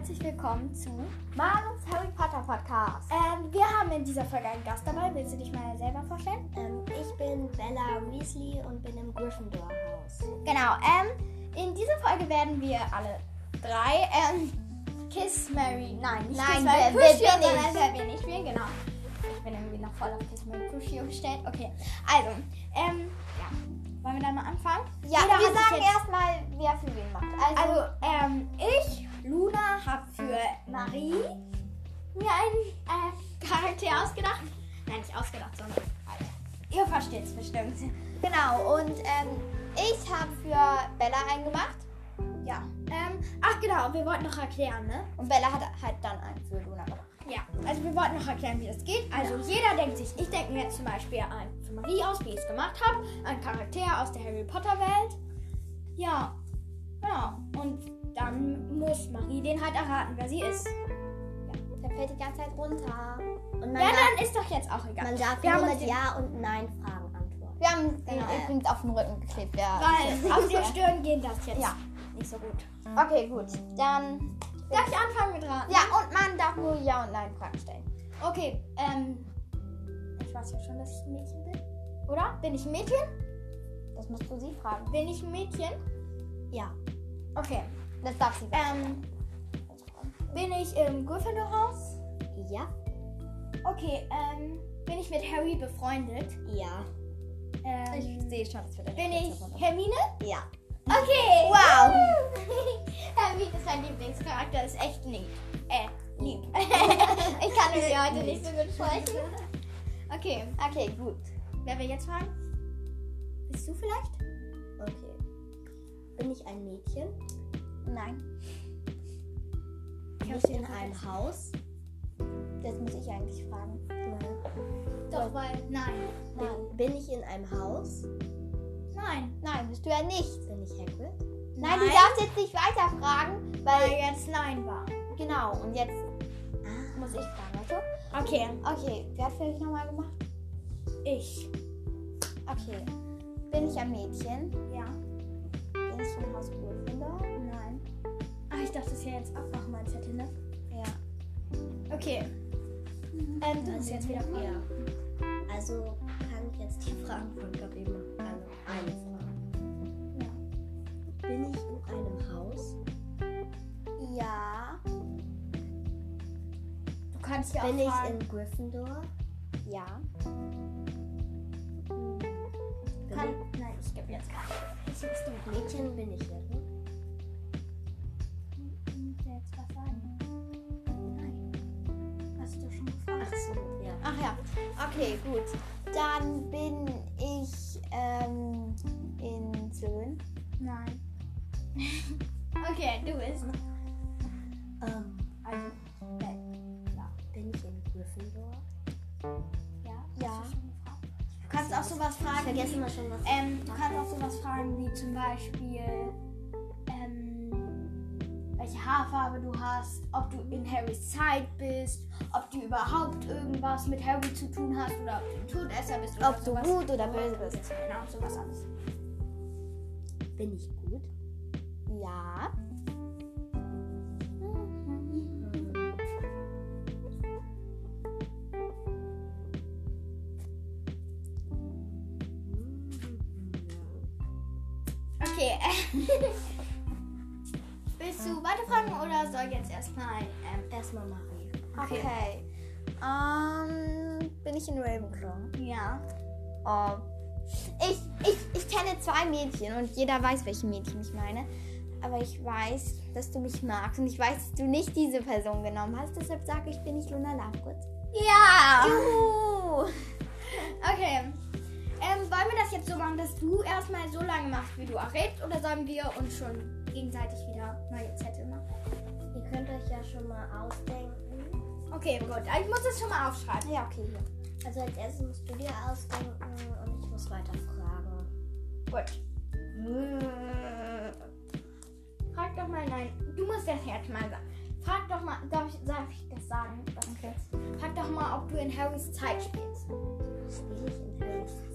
herzlich willkommen zu Marlons Harry Potter Podcast. Ähm, wir haben in dieser Folge einen Gast dabei. Willst du dich mal selber vorstellen? Ähm, ich bin Bella Weasley und bin im Gryffindor-Haus. Genau. Ähm, in dieser Folge werden wir alle drei ähm, Kiss Mary, nein, nicht Nein, Kiss Mary, wer- Crucio, ich? sondern wer wir nicht spielen, genau. Ich bin irgendwie noch voll auf Kiss Mary Crucio gestellt. Okay, also, ähm, ja. Wollen wir dann mal anfangen? Ja, Jeder wir sagen erstmal, wer für wen macht. Also, Also, ähm, ich, Marie mir einen äh, Charakter ausgedacht. Nein, nicht ausgedacht, sondern ihr versteht es bestimmt. genau. Und ähm, ich habe für Bella einen gemacht. Ja. Ähm, ach genau, wir wollten noch erklären, ne? Und Bella hat halt dann einen für Luna gemacht. Ja, also wir wollten noch erklären, wie das geht. Also jeder denkt sich, ich denke mir jetzt zum Beispiel an für Marie aus, wie ich es gemacht habe, ein Charakter aus der Harry Potter Welt. Ja, genau. Und dann muss Marie den halt erraten, wer sie ist. Der fällt die ganze Zeit runter. Und man, Ja, darf, dann ist doch jetzt auch egal. man darf wir haben nur mit den- Ja und Nein-Fragen antworten. Wir haben den Genau. übrigens auf den Rücken geklebt. Wer Weil auf der Stirn geht das jetzt Ja. nicht so gut. Okay, gut. Dann. Darf ich anfangen mit raten? Ja, und man darf nur Ja und Nein Fragen stellen. Okay, ähm. Ich weiß ja schon, dass ich ein Mädchen bin. Oder? Bin ich ein Mädchen? Das musst du sie fragen. Bin ich ein Mädchen? Ja. Okay. Das darf sie Ähm, bin ich im Gryffindor-Haus? Ja. Okay, ähm, bin ich mit Harry befreundet? Ja. Ähm, Ich sehe schon, das wird eine bin ich. Hermine? Ja. Okay. Wow. Hermine ist mein Lieblingscharakter, ist echt lieb. Äh, lieb. ich kann mit ihr heute nicht so gut sprechen. Okay, Okay, gut. wer will jetzt fragen? Bist du vielleicht? Okay. Bin ich ein Mädchen? Nein. Ich in einem Haus? Das muss ich eigentlich fragen. Nein. Doch, weil. Nein. Bin, bin ich in einem Haus? Nein. Nein, bist du ja nicht. Bin ich Hagrid? Nein, du darfst jetzt nicht weiter fragen, Weil weil. jetzt Nein war. Genau, und jetzt Ah. muss ich fragen, du? Okay, Okay, wer hat für dich nochmal gemacht? ich. Okay. Bin ich ein Mädchen? Ja. Bin ich im Haus Ach, ich dachte, das wäre jetzt abmachen, mein Zettel, ne? Ja. Okay. Ähm, du bist jetzt wieder dran. Ja. Also kann ich jetzt die Fragen von Gabi machen? Also eine Frage. Ja. Bin ich in einem Haus? Ja. Du kannst ja auch Bin ich fragen. in Gryffindor? Ja. Bin Kann, nein, ich gebe jetzt keine. Das musst du ich Mädchen? Bin ich Harry? Ach ja. Okay, gut. Dann bin ich ähm, in Slytherin. Nein. okay, du bist. Ähm, Also, äh, bin ich in Gryffindor? ja. Ja. Du kannst auch sowas Ich fragen. vergesse wie, immer schon was. ähm, du kannst auch sowas fragen wie zum Beispiel, welche Haarfarbe du hast, ob du in Harrys Zeit bist, ob du überhaupt irgendwas mit Harry zu tun hast oder ob du ein Todesser bist oder Ob du sowas. gut oder böse bist. Genau, sowas alles. Bin ich gut? Ja. Okay. Willst du weiterfragen oder soll jetzt erstmal ähm, Erstmal Marie. Okay. Ähm, bin ich in Ravenclaw? Ja. Oh. Ich, ich, ich kenne zwei Mädchen und jeder weiß, welche Mädchen ich meine. Aber ich weiß, dass du mich magst und ich weiß, dass du nicht diese Person genommen hast. Deshalb sage ich, bin ich Luna Lovegood. Ja! Juhu! Okay. Ähm, wollen wir das jetzt so machen, dass du erstmal so lange machst, wie du errätst, oder sollen wir uns schon gegenseitig wieder neue Zettel machen? Ihr könnt euch ja schon mal ausdenken. Okay, gut. Ich muss es schon mal aufschreiben. Ja, okay, hier. Also als erstes musst du dir ausdenken und ich muss weiter fragen. Gut. Frag doch mal, nein, du musst das jetzt mal sagen. Frag doch mal, darf ich, darf ich das sagen? Okay. Frag doch mal, ob du in Harrys Zeit spielst. Spiele ich in Harrys Zeit?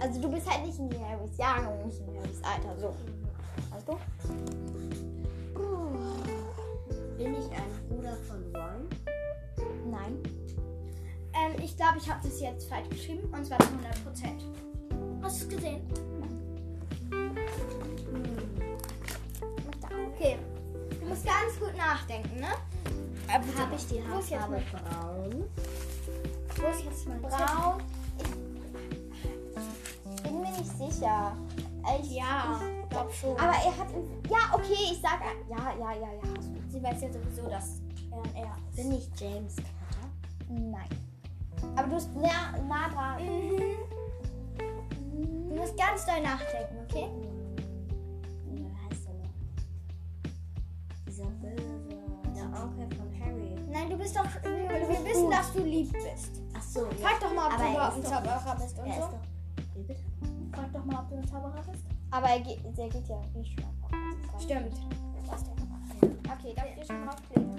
Also du bist halt nicht in Harrys Jahrgang und nicht in Harrys Alter, so. Weißt du? Bin ich ein Bruder von Ron? Nein. Ähm, ich glaube, ich habe das jetzt falsch geschrieben. Und zwar zu 100 Prozent. Hast du es gesehen? Okay. Du musst ganz gut nachdenken, ne? Äh. Habe ich die Haarfarbe braun? wo ist jetzt mein Braun. Sicher. Ich, Ja, glaub schon. Aber er hat. Ja, okay, ich sag. Ja, ja, ja, ja. sie weiß ja sowieso, dass er er ist. Bin ich James Potter? Nein. Aber du bist nah, nah dran. Mhm. Du musst ganz doll nachdenken, okay? Wie heißt er noch? Dieser böse, der Onkel von Harry. Nein, du bist doch. Wir, wir wissen, dass du lieb bist. Ach so, ja. Frag doch mal, ob Aber du ist doch Zauberer bist und so. Wie bitte? Frag doch mal, ob du ein Zauberer bist. Aber er geht, der geht ja eh schon. Stimmt. Okay, darf ich dir schon draufkleben?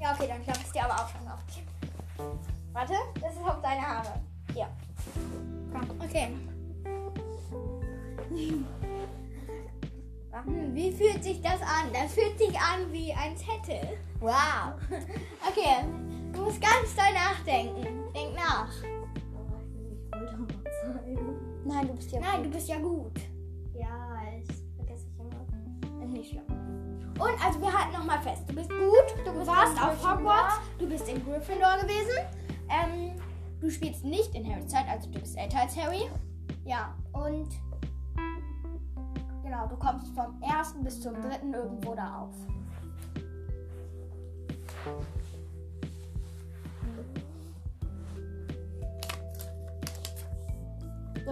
Ja, okay, dann klappt es dir aber auch schon auf. Warte, das ist auf deine Haare. Ja. Okay. Hm, Wie fühlt sich das an? Das fühlt sich an wie ein Zettel. Wow. Okay, du musst ganz doll nachdenken. Denk nach. Nein, du bist ja. Nein, du bist ja gut. Ja, ich vergesse ich immer. Ist nicht schlimm. Und also wir halten nochmal fest. Du bist gut, du warst in auf. Hogwarts, du bist in Gryffindor gewesen. Ähm, du spielst nicht in Harrys Zeit, also du bist älter als Harry. Ja, und genau, du kommst vom ersten bis zum dritten irgendwo da auf.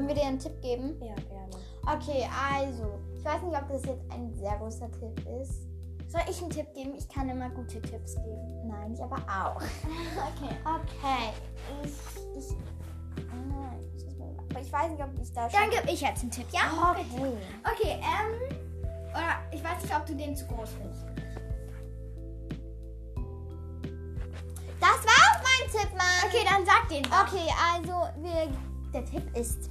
Sollen wir dir einen Tipp geben? Ja, gerne. Okay, also. Ich weiß nicht, ob das jetzt ein sehr großer Tipp ist. Soll ich einen Tipp geben? Ich kann immer gute Tipps geben. Nein, ich aber auch. Okay. Okay. Ich. ich nein, ich ich weiß nicht, ob ich da. Dann gebe ich jetzt einen Tipp, ja? Okay. Okay, ähm. Oder ich weiß nicht, ob du den zu groß findest. Das war auch mein Tipp, Mann. Okay, dann sag den. doch. Okay, also wir, der Tipp ist,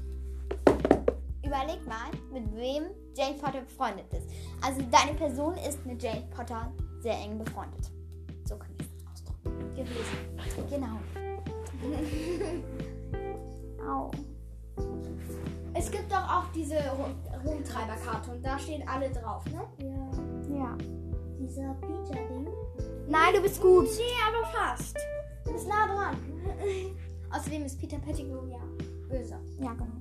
überleg mal, mit wem Jane Potter befreundet ist. Also deine Person ist mit Jane Potter sehr eng befreundet. So kann ich es ausdrücken. Gewesen. Genau. Au. Es gibt doch auch diese Rum- Rumtreiberkarte und da stehen alle drauf, ne? Ja, Ja. dieser Peter-Ding. Nein, du bist gut. Nee, aber fast. Du bist nah dran. Außerdem ist Peter Pettigrew ja böse. Ja, genau.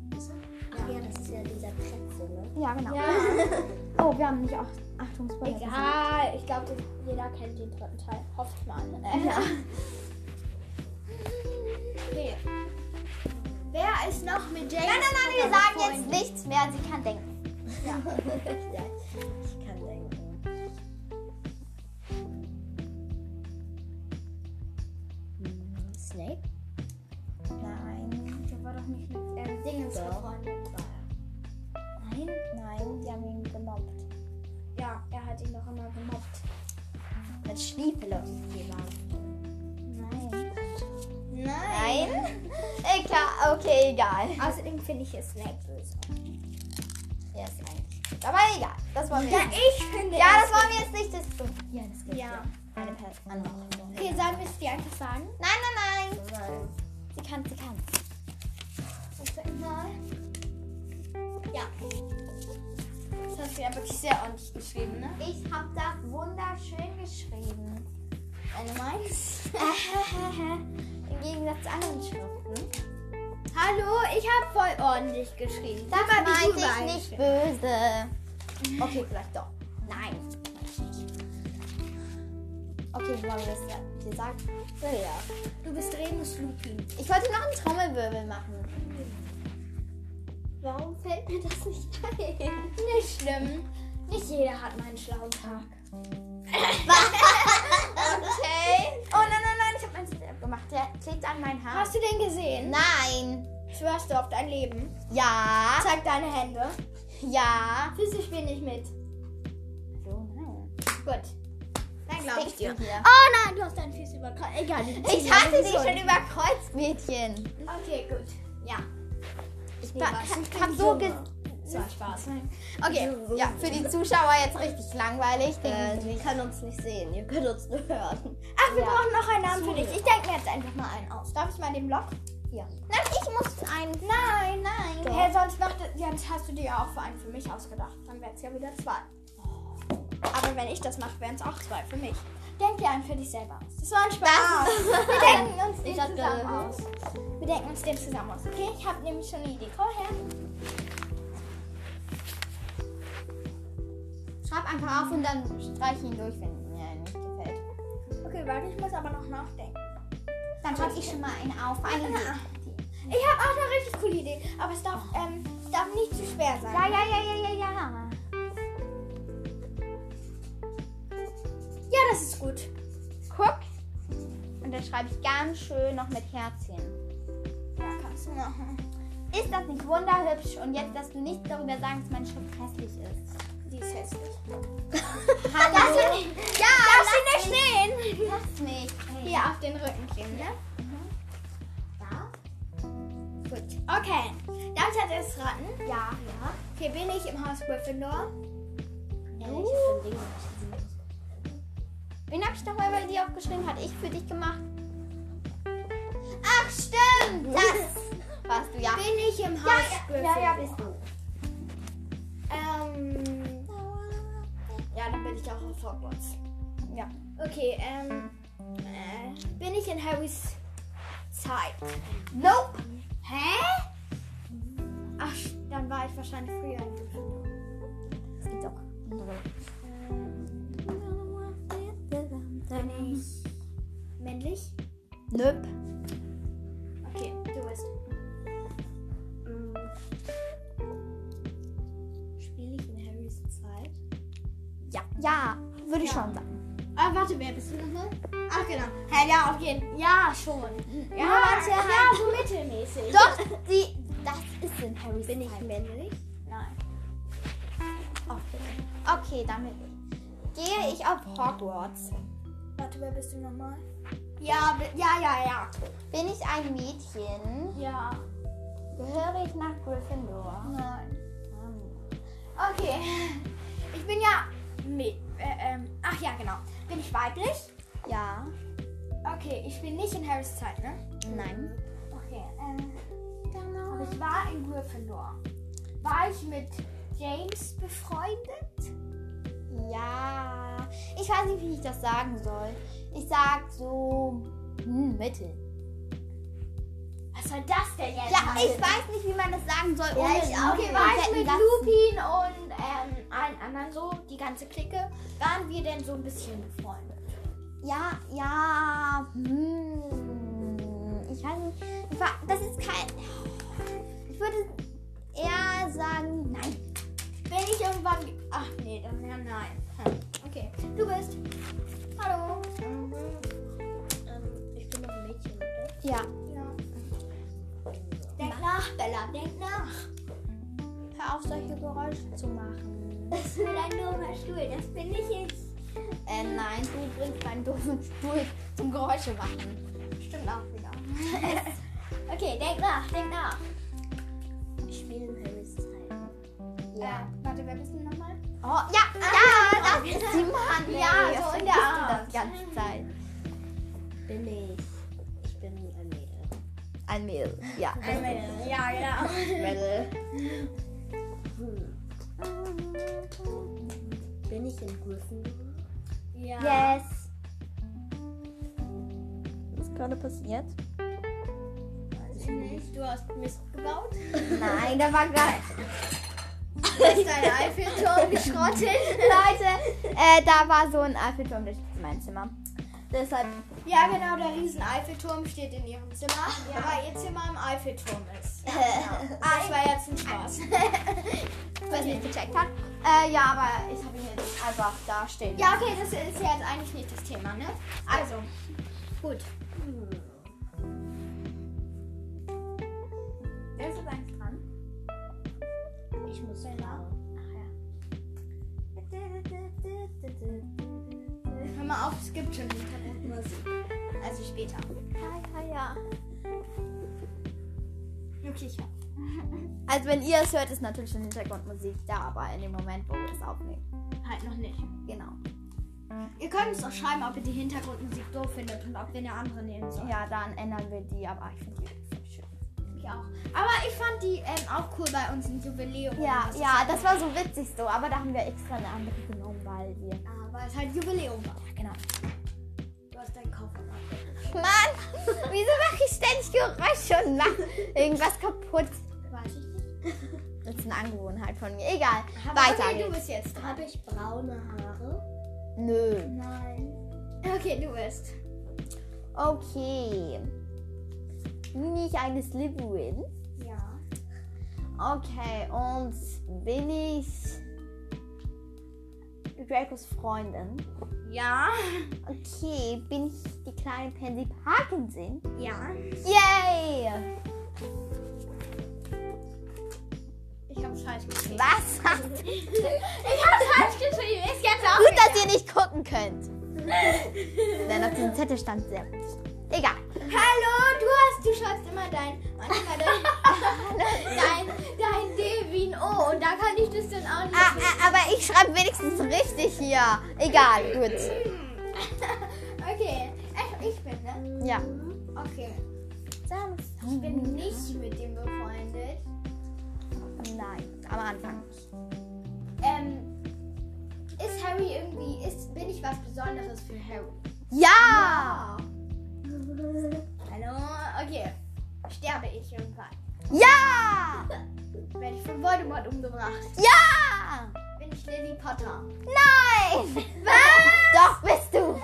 Ja, das ist ja dieser Kretze, ne? Ja, genau. Ja. Oh, wir haben nicht auch Achtung, Spoiler. Egal, ich glaube, jeder kennt den dritten Teil. Hofft mal. Äh, Ja. Okay. Wer ist noch mit Jane? Nein, nein, nein, wir sagen jetzt nichts mehr. Sie kann denken. ja, ich kann denken. Die Thema. Nein. Nein. Egal, okay, egal. Außerdem finde ich es Snape böse. Ja, ist eigentlich gut. Aber egal, das wollen wir Ja, jetzt nicht. ich finde Ja, das wollen wir jetzt nicht. Das ist so. Ja, das geht. Ja. Eine Person. Okay, sollen wir es dir einfach sagen? Nein, nein, nein. Nein. Sie kann, sie kann. Mal. Ja. Das hast du ja wirklich sehr ordentlich geschrieben, ne? Ich habe das wunderschön geschrieben. Wenn du meinst. Im Gegensatz zu anderen Schriften. Hallo, ich habe voll ordentlich geschrieben. Das meinte du ich überall nicht böse. Okay, vielleicht doch. Nein. Okay, wollen wir es ja- dir sagen? Ja. Du bist Remus Lupin. Ich wollte noch einen Trommelwirbel machen. Warum fällt mir das nicht ein? Nicht schlimm. Nicht jeder hat meinen schlauen Tag. Okay. Oh nein, nein, nein, ich habe meinen Step gemacht. Der klebt an mein Haar. Hast du den gesehen? Nein. Schwörst du auf dein Leben? Ja. Zeig deine Hände. Ja. Füße spielen nicht mit. So, nein. Gut. Dann glaube ich dir. hier? Oh nein, du hast deinen Füße überkreuzt. Egal. Ich hatte dich schon überkreuzt, Mädchen. Okay, gut. Ja. Ich hab die so ge Das war Spaß. Okay, ja, für die Zuschauer jetzt richtig langweilig. Äh, die können uns nicht sehen, ihr könnt uns nur hören. Ach, wir Ja. brauchen noch einen Namen für dich. Ich denke mir jetzt einfach mal einen aus. Darf ich mal den Block? Ja. Nein, ich muss einen. Nein, nein. Doch. Hey, sonst, macht, sonst hast du dir ja auch für einen für mich ausgedacht. Dann wären es ja wieder zwei. Aber wenn ich das mache, wären es auch zwei für mich. Denk dir einen für dich selber aus. Das war ein Spaß. Wir denken uns den zusammen aus. Wir denken uns den zusammen aus. Okay, ich habe nämlich schon eine Idee. Komm her. Schreib einfach auf und dann streich ihn durch, wenn mir nicht gefällt. Okay, warte, ich muss aber noch nachdenken. Dann schreibe ich schon mal einen auf. Eine Idee. Ich habe auch eine richtig coole Idee, aber es darf, ähm, es darf nicht zu schwer sein. Ja, ja, ja, ja, ja, ja. Das ist gut. Guck. Und dann schreibe ich ganz schön noch mit Herzchen. Ja, kannst du machen. Ist das nicht wunderhübsch? Und jetzt, dass du nicht darüber sagst, dass meine Schrift hässlich ist. Die ist hässlich. Hallo. Ja, lass sie nicht stehen. Lass mich. Hey. Hier auf den Rücken kleben, ne? Da? Gut. Okay. Darf ich erstes raten? Ja. Ja. Okay, bin ich im Haus Gryffindor? Ja, ich Ding. Wen habe ich nochmal bei dir aufgeschrieben? Hat ich für dich gemacht? Ach, stimmt. Das warst du, ja. Bin ich im Ja, Haus ja, Gryffindor? ja, ja, bist du. Ähm, ja, dann bin ich auch auf Hogwarts. Ja. Okay, ähm, äh, bin ich in Harrys Zeit? Nope. Hä? Ach, dann war ich wahrscheinlich früher in Gryffindor. Das gibt's auch. Bin ich männlich? Nope. Okay, du bist. Spiele ich in Harrys Zeit? Ja. Ja, würde ich Ja. schon sagen. Ah, warte, wer bist du nochmal? Ach, genau. Hä, ja, auf jeden Fall. Ja, schon. Ja, Ja, warte, ja. ja, so mittelmäßig. Doch, die, das ist in Harrys Bin ich Zeit. männlich? Nein. Okay, damit gehe ich auf Hogwarts. Warte, wer bist du nochmal? Ja, ja, ja, ja. Bin ich ein Mädchen? Ja. Gehöre ich nach Gryffindor? Nein. Hm. Okay. Ich bin ja. Mit, äh, ähm, ach ja, genau. Bin ich weiblich? Ja. Okay, ich bin nicht in Harrys Zeit, ne? Nein. Okay, ähm. Aber ich war in Gryffindor. War ich mit James befreundet? Ja. Ich weiß nicht, wie ich das sagen soll. Ich sag so hm, Mittel. Was soll das denn jetzt? Ja, heißen? ich weiß nicht, wie man das sagen soll. Ja, ohne ich auch Okay, nicht. war ich fetten mit Satz. Lupin und ähm, allen anderen so, die ganze Clique, waren wir denn so ein bisschen befreundet? Ja, ja. Hm. Ich weiß nicht. Das ist kein. Ich würde eher sagen, dann ja nein. Hm. Okay, du bist. Hallo. Ähm, ich bin noch ein Mädchen, oder? Ja. Ja. Denk nach, Bella, denk nach. Hör auf, solche Geräusche zu machen. Das ist ein doofer Stuhl, das bin ich jetzt. Äh, nein, du bringst meinen doofen Stuhl zum Geräusche machen. Stimmt auch wieder. okay, denk nach, denk nach. Ich spiele in Harrys Zeit. Äh, warte, wer bist du nochmal? Oh, ja, ja, das ist die Mann. Ja, ey. so in der Art. das die ganze Zeit. Bin ich. Ich bin ein Mädel. Ein Mädel, ja. Ein Mädel. Ja, genau. Mädel. Hm. Bin ich in Gryffindor? Ja. Yes. Was ist gerade passiert? Weiß ich nicht. Du hast Mist gebaut. Nein, da war Du deinen Eiffelturm geschrottet. Leute, äh, da war so ein Eiffelturm durch mein Zimmer. Deshalb, Ja, genau, der riesen Eiffelturm steht in ihrem Zimmer, weil ihr Zimmer im Eiffelturm ist. Ja, genau. Ah, das war jetzt ein Spaß. wer es nicht gecheckt hat. Äh, ja, aber ich habe ihn jetzt einfach da stehen. Ja, okay, das ist ja jetzt eigentlich nicht das Thema, ne? Also, gut. Mal auf, es gibt schon Hintergrundmusik. Also später. Ja, ja, ja. Okay, ich hab. Also wenn ihr es hört, ist natürlich schon Hintergrundmusik da, aber in dem Moment, wo wir es aufnehmen. Halt noch nicht. Genau. Ihr könnt uns auch schreiben, ob ihr die Hintergrundmusik doof findet und ob wir eine andere nehmen sollen. Ja, dann ändern wir die, aber ich finde die voll schön. Ich auch. Aber ich fand die ähm, auch cool bei uns im Jubiläum. Ja, Das ja, das war so witzig so, aber da haben wir extra eine andere genommen, weil wir. Ah, weil es halt Jubiläum war. Genau. Du hast deinen Koffer. Mann, wieso mache ich ständig Geräusche und mache irgendwas kaputt? Weiß ich nicht. Das ist eine Angewohnheit von mir. Egal. Aber Weiter okay, du bist jetzt. Habe ich braune Haare? Nö. Nein. Okay, du bist. Okay. Bin ich eine Slytherin? Ja. Okay, und bin ich Dracos Freundin? Ja. Okay, bin ich die kleine Pansy Parkinson? Ja. Yay! Ich hab's falsch geschrieben. Was? Ich hab's falsch geschrieben. Ist jetzt auch Gut, dass ihr nicht gucken könnt. Denn auf diesem Zettel stand sehr. Egal. Hallo, du hast, du schreibst immer dein, manchmal dein, dein, dein D ein O und da kann ich das dann auch nicht. Ah, ah, aber ich schreibe wenigstens richtig hier. Egal, gut. Okay, ich, ich bin, ne? Ja. Okay. Ich bin nicht mit dem befreundet. Nein, am Anfang. Ähm, ist Harry irgendwie, ist, bin ich was Besonderes für Harry? Ja! Hallo? Okay. Sterbe ich irgendwann? Ja! Werde ich von Voldemort umgebracht? Ja! Bin ich Lily Potter? Nein! Was? Doch, bist du.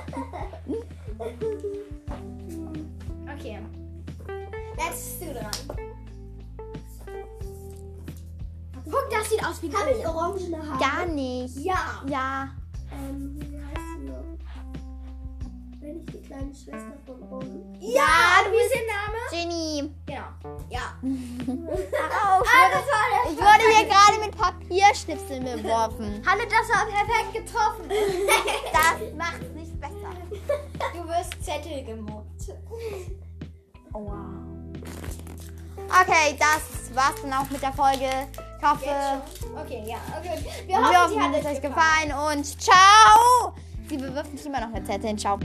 Okay. Jetzt bist du dran. Guck, das sieht aus wie Habe ich orangene Haare? Gar nicht. Ja. Ja. Ähm, ich die kleine Schwester von Ron? Ja, du Wie bist ist ihr Name? Genie. Genau. Ja. Au, ich Ah, wurde, das war der ich wurde hier gerade mit Papierschnipseln beworfen. Hallo, das war perfekt getroffen. Das macht's nicht besser. Du wirst Zettel gemobbt. Oh, wow. Okay, das war's dann auch mit der Folge. Ich hoffe? Okay, ja. Okay. Wir wir hoffen, hoffen, hat es euch euch gefallen. gefallen und ciao! Sie bewirft mich immer noch mit Zetteln. Ciao.